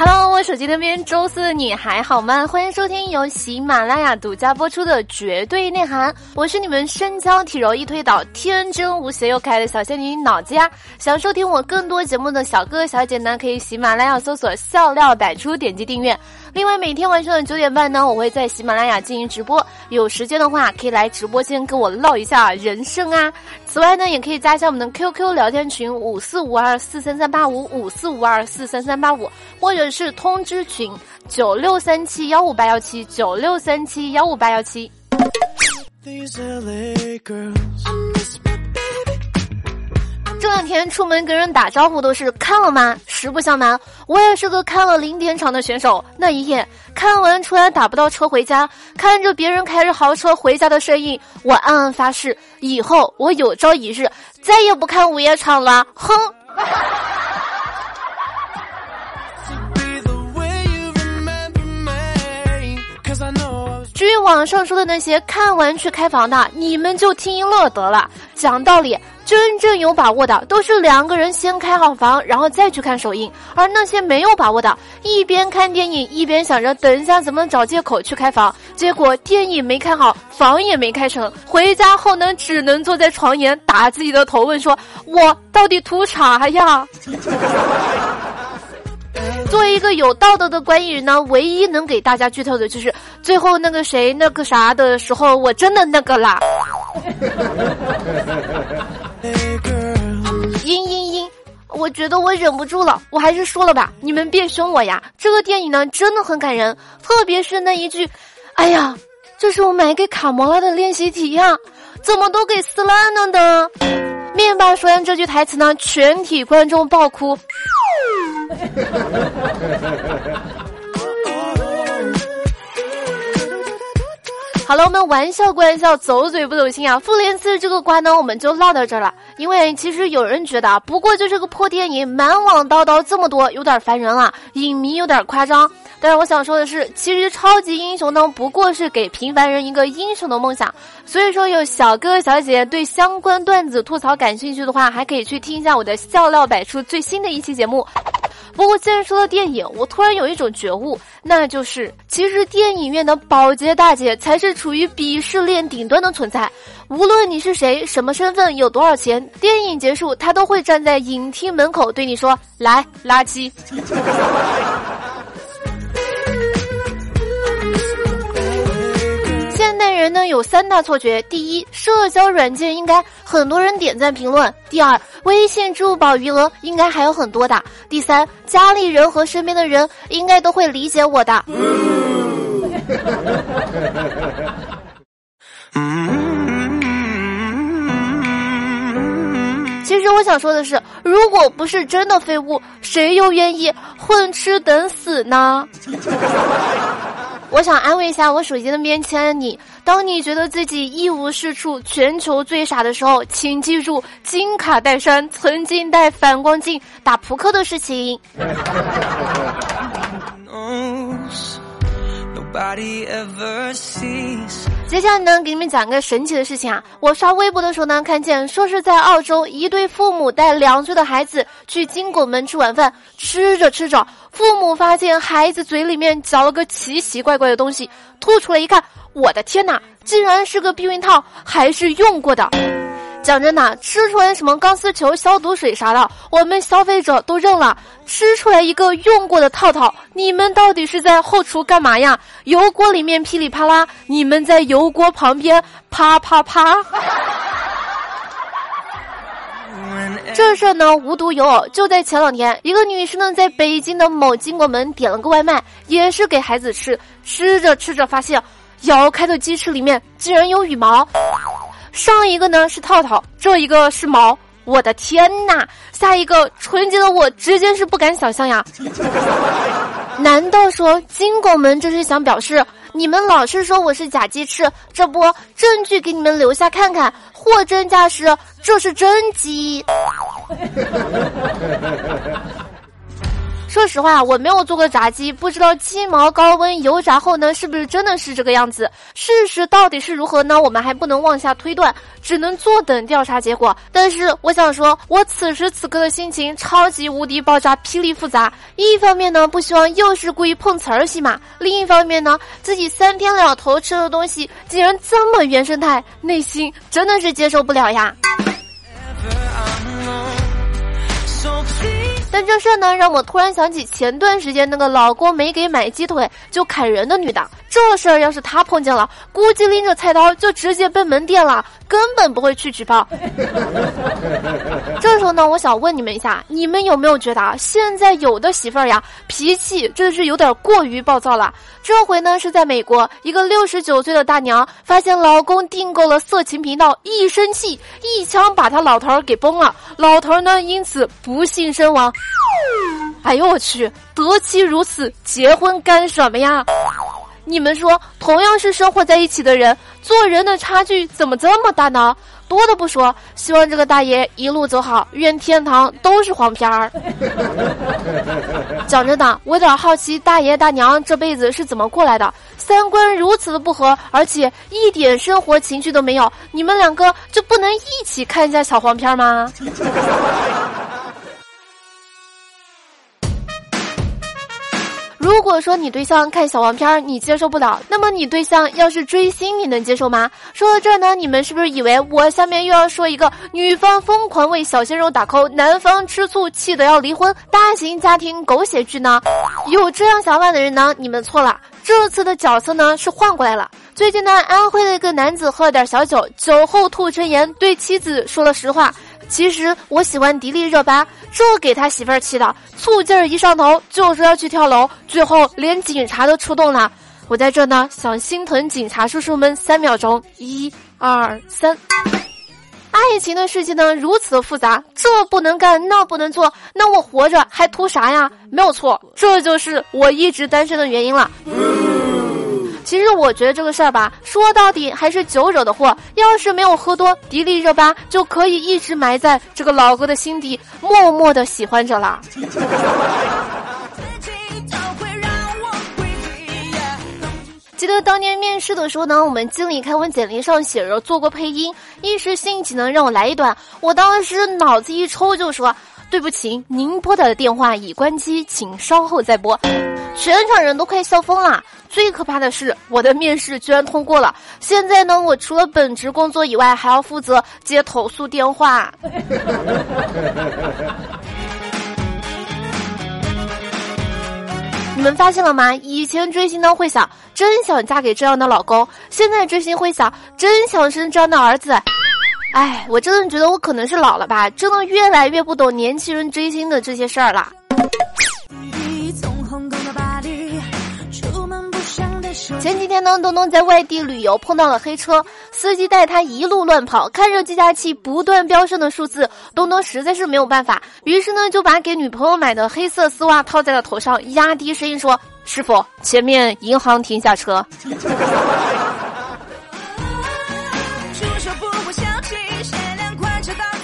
Hello，我手机那边周四的你还好吗？欢迎收听由喜马拉雅独家播出的《绝对内涵》，我是你们身娇体柔一推倒、天真无邪又可爱的小仙女脑子呀！想收听我更多节目的小哥哥小姐呢，可以喜马拉雅搜索“笑料百出”，点击订阅。另外，每天晚上的九点半呢，我会在喜马拉雅进行直播，有时间的话可以来直播间跟我唠一下人生啊。此外呢，也可以加一下我们的 QQ 聊天群五四五二四三三八五五四五二四三三八五，或者是通知群九六三七幺五八幺七九六三七幺五八幺七。这两天出门跟人打招呼都是看了吗？实不相瞒，我也是个看了零点场的选手。那一夜看完出来打不到车回家，看着别人开着豪车回家的身影，我暗暗发誓，以后我有朝一日再也不看午夜场了。哼。至于网上说的那些看完去开房的，你们就听一乐得了。讲道理。真正有把握的都是两个人先开好房，然后再去看首映；而那些没有把握的，一边看电影一边想着等一下怎么找借口去开房，结果电影没看好，房也没开成，回家后呢只能坐在床沿打自己的头，问说：“我到底图啥呀？”作为一个有道德的观影人呢，唯一能给大家剧透的就是最后那个谁那个啥的时候，我真的那个啦。嘤嘤嘤！我觉得我忍不住了，我还是说了吧，你们别凶我呀。这个电影呢，真的很感人，特别是那一句：“哎呀，这是我买给卡魔拉的练习题呀，怎么都给撕烂了呢？”面霸说完这句台词呢，全体观众爆哭。好了，我们玩笑归玩笑，走嘴不走心啊！复联四这个瓜呢，我们就唠到这儿了。因为其实有人觉得，不过就是个破电影，满网叨叨这么多，有点烦人了，影迷有点夸张。但是我想说的是，其实超级英雄呢，不过是给平凡人一个英雄的梦想。所以说，有小哥小姐姐对相关段子吐槽感兴趣的话，还可以去听一下我的笑料百出最新的一期节目。不过，既然说到电影，我突然有一种觉悟，那就是其实电影院的保洁大姐才是处于鄙视链顶端的存在。无论你是谁、什么身份、有多少钱，电影结束，她都会站在影厅门口对你说：“来，垃圾。”人呢有三大错觉：第一，社交软件应该很多人点赞评论；第二，微信、支付宝余额应该还有很多的；第三，家里人和身边的人应该都会理解我的。其实我想说的是，如果不是真的废物，谁又愿意混吃等死呢？我想安慰一下我手机的面前的你，当你觉得自己一无是处、全球最傻的时候，请记住金卡戴珊曾经戴反光镜打扑克的事情。接下来呢，给你们讲个神奇的事情啊！我刷微博的时候呢，看见说是在澳洲，一对父母带两岁的孩子去金拱门吃晚饭，吃着吃着，父母发现孩子嘴里面嚼了个奇奇怪怪的东西，吐出来一看，我的天哪，竟然是个避孕套，还是用过的。讲真的，吃出来什么钢丝球、消毒水啥的，我们消费者都认了。吃出来一个用过的套套，你们到底是在后厨干嘛呀？油锅里面噼里啪啦，你们在油锅旁边啪啪啪。这事儿呢，无独有偶，就在前两天，一个女士呢，在北京的某金国门点了个外卖，也是给孩子吃，吃着吃着发现，咬开的鸡翅里面竟然有羽毛。上一个呢是套套，这一个是毛，我的天呐！下一个纯洁的我直接是不敢想象呀。难道说金拱门这是想表示你们老是说我是假鸡翅，这不证据给你们留下看看，货真价实，这是真鸡。说实话，我没有做过炸鸡，不知道鸡毛高温油炸后呢，是不是真的是这个样子？事实到底是如何呢？我们还不能妄下推断，只能坐等调查结果。但是我想说，我此时此刻的心情超级无敌爆炸，霹雳复杂。一方面呢，不希望又是故意碰瓷儿戏码；另一方面呢，自己三天两头吃的东西竟然这么原生态，内心真的是接受不了呀。但这事儿呢，让我突然想起前段时间那个老公没给买鸡腿就砍人的女的。这事儿要是她碰见了，估计拎着菜刀就直接奔门店了，根本不会去举报。这时候呢，我想问你们一下，你们有没有觉得啊，现在有的媳妇儿呀，脾气真的是有点过于暴躁了？这回呢，是在美国，一个六十九岁的大娘发现老公订购了色情频道，一生气，一枪把他老头儿给崩了，老头儿呢因此不幸身亡。哎呦我去，得妻如此，结婚干什么呀？你们说，同样是生活在一起的人，做人的差距怎么这么大呢？多的不说，希望这个大爷一路走好，愿天堂都是黄片儿。讲真的，我有点好奇，大爷大娘这辈子是怎么过来的？三观如此的不合，而且一点生活情趣都没有，你们两个就不能一起看一下小黄片吗？如果说你对象看小黄片儿你接受不了，那么你对象要是追星你能接受吗？说到这呢，你们是不是以为我下面又要说一个女方疯狂为小鲜肉打 call，男方吃醋气得要离婚，大型家庭狗血剧呢？有这样想法的人呢，你们错了。这次的角色呢是换过来了。最近呢，安徽的一个男子喝了点小酒，酒后吐真言，对妻子说了实话。其实我喜欢迪丽热巴，这给他媳妇儿气的，醋劲儿一上头就说要去跳楼，最后连警察都出动了。我在这呢，想心疼警察叔叔们三秒钟，一、二、三。爱情的世界呢如此的复杂，这不能干，那不能做，那我活着还图啥呀？没有错，这就是我一直单身的原因了。其实我觉得这个事儿吧，说到底还是酒惹的祸。要是没有喝多，迪丽热巴就可以一直埋在这个老哥的心底，默默的喜欢着了。记得当年面试的时候呢，我们经理看我简历上写着做过配音，一时兴起呢让我来一段。我当时脑子一抽就说。对不起，您拨打的电话已关机，请稍后再拨。全场人都快笑疯了。最可怕的是，我的面试居然通过了。现在呢，我除了本职工作以外，还要负责接投诉电话。你们发现了吗？以前追星呢会想，真想嫁给这样的老公；现在追星会想，真想生这样的儿子。哎，我真的觉得我可能是老了吧，真的越来越不懂年轻人追星的这些事儿了。前几天呢，东东在外地旅游碰到了黑车，司机带他一路乱跑，看着计价器不断飙升的数字，东东实在是没有办法，于是呢就把给女朋友买的黑色丝袜套在了头上，压低声音说：“师傅，前面银行停下车。”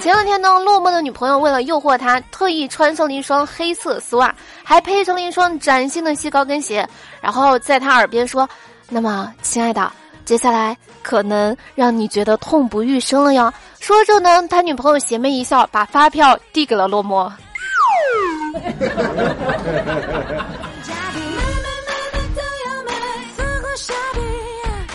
前两天呢，落寞的女朋友为了诱惑他，特意穿上了一双黑色丝袜，还配上了一双崭新的细高跟鞋，然后在他耳边说：“那么，亲爱的，接下来可能让你觉得痛不欲生了哟。”说着呢，他女朋友邪魅一笑，把发票递给了落寞。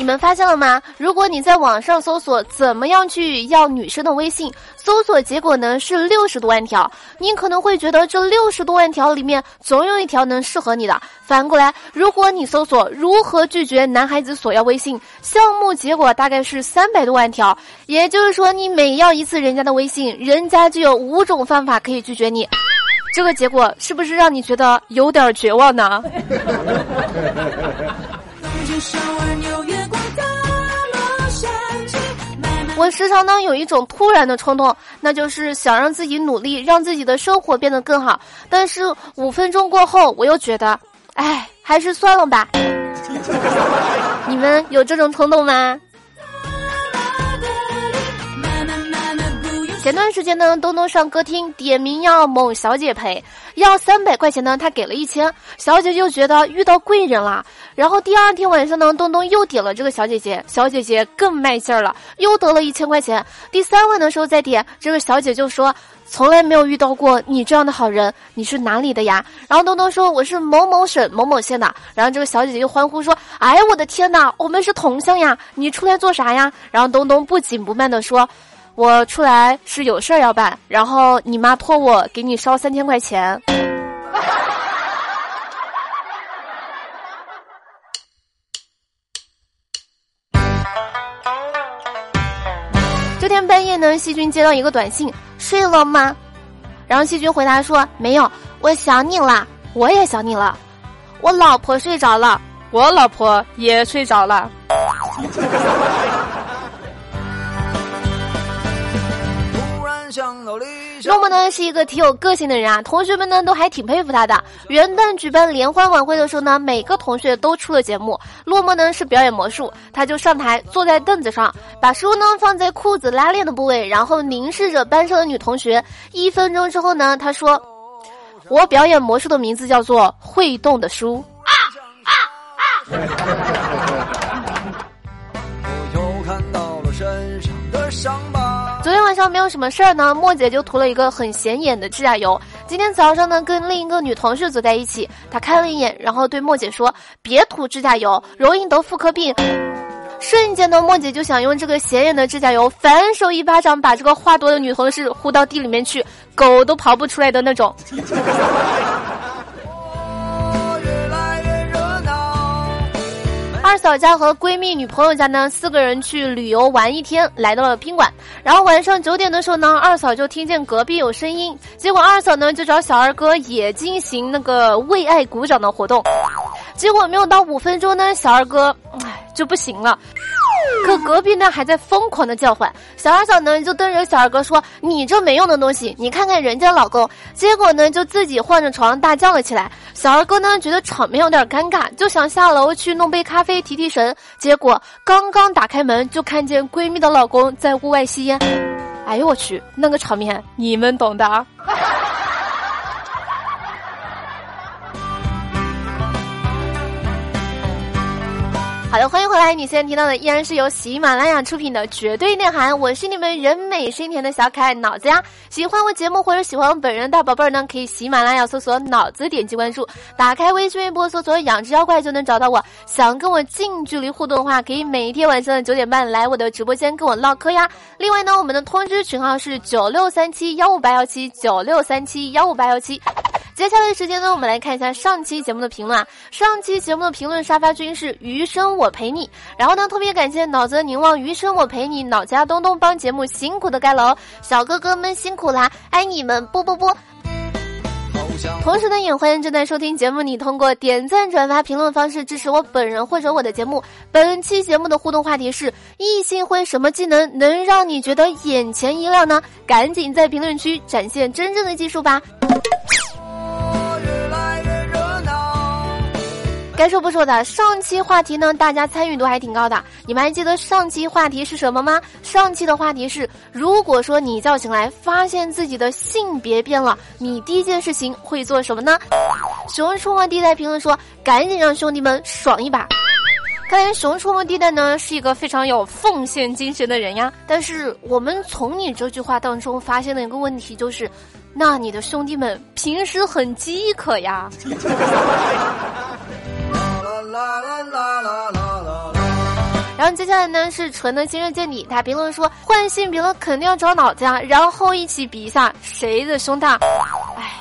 你们发现了吗？如果你在网上搜索怎么样去要女生的微信，搜索结果呢是六十多万条。你可能会觉得这六十多万条里面总有一条能适合你的。反过来，如果你搜索如何拒绝男孩子索要微信，项目结果大概是三百多万条。也就是说，你每要一次人家的微信，人家就有五种方法可以拒绝你。这个结果是不是让你觉得有点绝望呢？我时常呢有一种突然的冲动，那就是想让自己努力，让自己的生活变得更好。但是五分钟过后，我又觉得，哎，还是算了吧。你们有这种冲动吗？前段时间呢，东东上歌厅点名要某小姐陪，要三百块钱呢，他给了一千，小姐就觉得遇到贵人了。然后第二天晚上呢，东东又点了这个小姐姐，小姐姐更卖劲儿了，又得了一千块钱。第三晚的时候再点，这个小姐就说。从来没有遇到过你这样的好人，你是哪里的呀？然后东东说我是某某省某某县的。然后这个小姐姐就欢呼说：“哎，我的天哪，我们是同乡呀！你出来做啥呀？”然后东东不紧不慢的说：“我出来是有事儿要办。”然后你妈托我给你烧三千块钱。这天半夜呢，细菌接到一个短信。睡了吗？然后细菌回答说：“没有，我想你了，我也想你了，我老婆睡着了，我老婆也睡着了。”诺诺呢是一个挺有个性的人啊，同学们呢都还挺佩服他的。元旦举办联欢晚会的时候呢，每个同学都出了节目。诺诺呢是表演魔术，他就上台坐在凳子上，把书呢放在裤子拉链的部位，然后凝视着班上的女同学。一分钟之后呢，他说：“我表演魔术的名字叫做会动的书。”啊啊啊！我又看到了身上的伤疤。昨天晚上没有什么事儿呢，莫姐就涂了一个很显眼的指甲油。今天早上呢，跟另一个女同事坐在一起，她看了一眼，然后对莫姐说：“别涂指甲油，容易得妇科病。”瞬间呢，莫姐就想用这个显眼的指甲油反手一巴掌把这个话多的女同事呼到地里面去，狗都刨不出来的那种。二嫂家和闺蜜女朋友家呢，四个人去旅游玩一天，来到了宾馆。然后晚上九点的时候呢，二嫂就听见隔壁有声音，结果二嫂呢就找小二哥也进行那个为爱鼓掌的活动。结果没有到五分钟呢，小二哥就不行了。可隔壁呢还在疯狂的叫唤，小二嫂呢就瞪着小二哥说：“你这没用的东西，你看看人家老公。”结果呢就自己晃着床大叫了起来。小二哥呢觉得场面有点尴尬，就想下楼去弄杯咖啡提提神。结果刚刚打开门，就看见闺蜜的老公在屋外吸烟。哎呦我去，那个场面你们懂的。好的，欢迎回来！你现在听到的依然是由喜马拉雅出品的《绝对内涵》，我是你们人美声甜的小可爱脑子呀。喜欢我节目或者喜欢我本人大宝贝儿呢，可以喜马拉雅搜索“脑子”，点击关注，打开微信微博搜索“养殖妖怪”就能找到我。想跟我近距离互动的话，可以每一天晚上的九点半来我的直播间跟我唠嗑呀。另外呢，我们的通知群号是九六三七幺五八幺七九六三七幺五八幺七。接下来的时间呢，我们来看一下上期节目的评论。上期节目的评论沙发君是余生我陪你，然后呢，特别感谢脑子凝望余生我陪你，脑家东东帮节目辛苦的盖楼，小哥哥们辛苦啦，爱你们，啵啵啵。同时呢，也欢迎正在收听节目，你通过点赞、转发、评论。方式支持我本人或者我的节目。本期节目的互动话题是：异性会什么技能能让你觉得眼前一亮呢？赶紧在评论。区展现真正的技术吧。该说不说的，上期话题呢，大家参与度还挺高的。你们还记得上期话题是什么吗？上期的话题是：如果说你叫醒来发现自己的性别变了，你第一件事情会做什么呢？熊出没地带评论说：赶紧让兄弟们爽一把。看来熊出没地带呢是一个非常有奉献精神的人呀。但是我们从你这句话当中发现了一个问题，就是，那你的兄弟们平时很饥渴呀。然后接下来呢是纯的今日见底，他评论说换性别了肯定要找脑子呀，然后一起比一下谁的胸大。哎，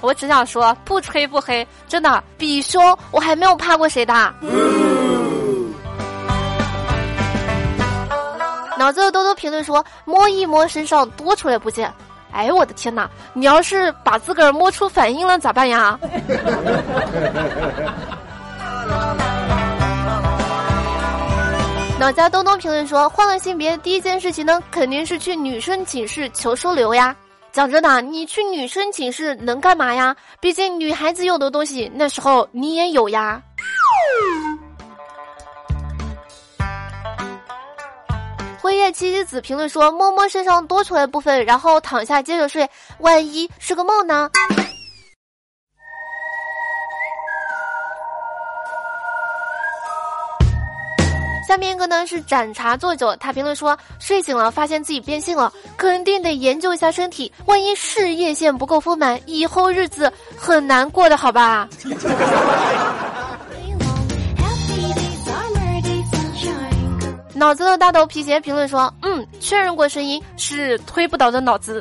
我只想说不吹不黑，真的比胸我还没有怕过谁大。脑子的多多评论说摸一摸身上多出来部件，哎我的天哪！你要是把自个儿摸出反应了咋办呀？老家东东评论说：“换了性别，第一件事情呢，肯定是去女生寝室求收留呀。讲真的，你去女生寝室能干嘛呀？毕竟女孩子有的东西，那时候你也有呀。”灰夜七七子评论说：摸摸身上多出来部分，然后躺下接着睡，万一是个梦呢？下面一个呢是斩茶做酒，他评论说睡醒了发现自己变性了，肯定得研究一下身体，万一事业线不够丰满，以后日子很难过的，好吧？脑子的大头皮鞋评论说，嗯，确认过声音是推不倒的脑子，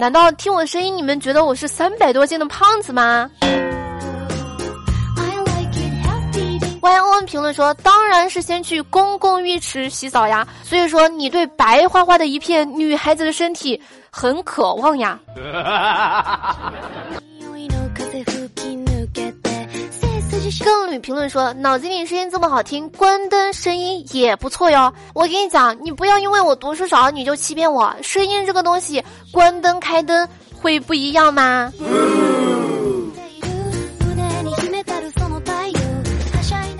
难道听我声音你们觉得我是三百多斤的胖子吗？Y O N 评论说：“当然是先去公共浴池洗澡呀。”所以说，你对白花花的一片女孩子的身体很渴望呀。更女评论说：“脑子里声音这么好听，关灯声音也不错哟。”我跟你讲，你不要因为我读书少你就欺骗我。声音这个东西，关灯开灯会不一样吗？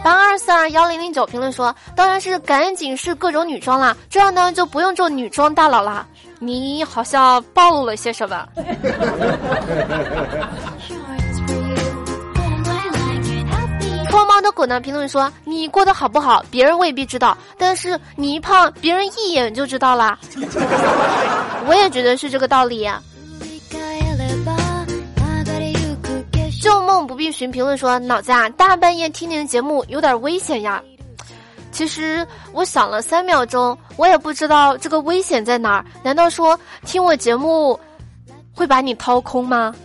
八二四二幺零零九评论说：“当然是赶紧试各种女装啦，这样呢就不用做女装大佬啦。”你好像暴露了些什么？脱毛的狗呢？评论说：“你过得好不好？别人未必知道，但是你一胖，别人一眼就知道啦。我也觉得是这个道理。不必寻，评论说脑子啊，大半夜听你的节目有点危险呀。其实我想了三秒钟，我也不知道这个危险在哪儿。难道说听我节目会把你掏空吗？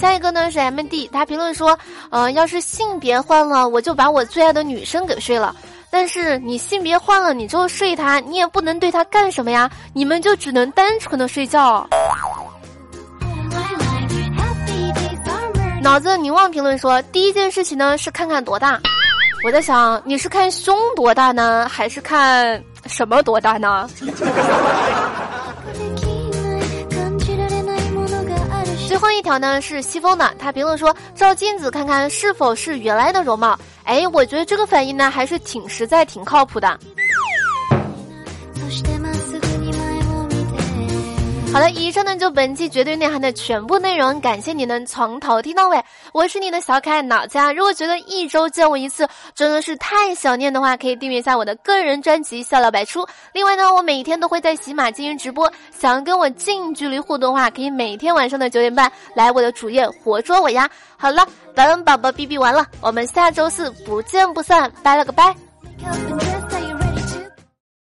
下一个呢是 M D，他评论说，呃，要是性别换了，我就把我最爱的女生给睡了。但是你性别换了，你就睡他，你也不能对他干什么呀？你们就只能单纯的睡觉。脑子凝望评论说，第一件事情呢是看看多大。我在想，你是看胸多大呢，还是看什么多大呢？后一条呢是西风的，他评论说照镜子看看是否是原来的容貌。哎，我觉得这个反应呢还是挺实在、挺靠谱的。好了，以上呢就本期绝对内涵的全部内容，感谢你能从头听到尾。我是你的小可爱脑家，如果觉得一周见我一次真的是太想念的话，可以订阅一下我的个人专辑《笑料百出》。另外呢，我每天都会在喜马进行直播，想要跟我近距离互动的话，可以每天晚上的九点半来我的主页活捉我呀。好了，本宝宝哔哔完了，我们下周四不见不散，拜了个拜。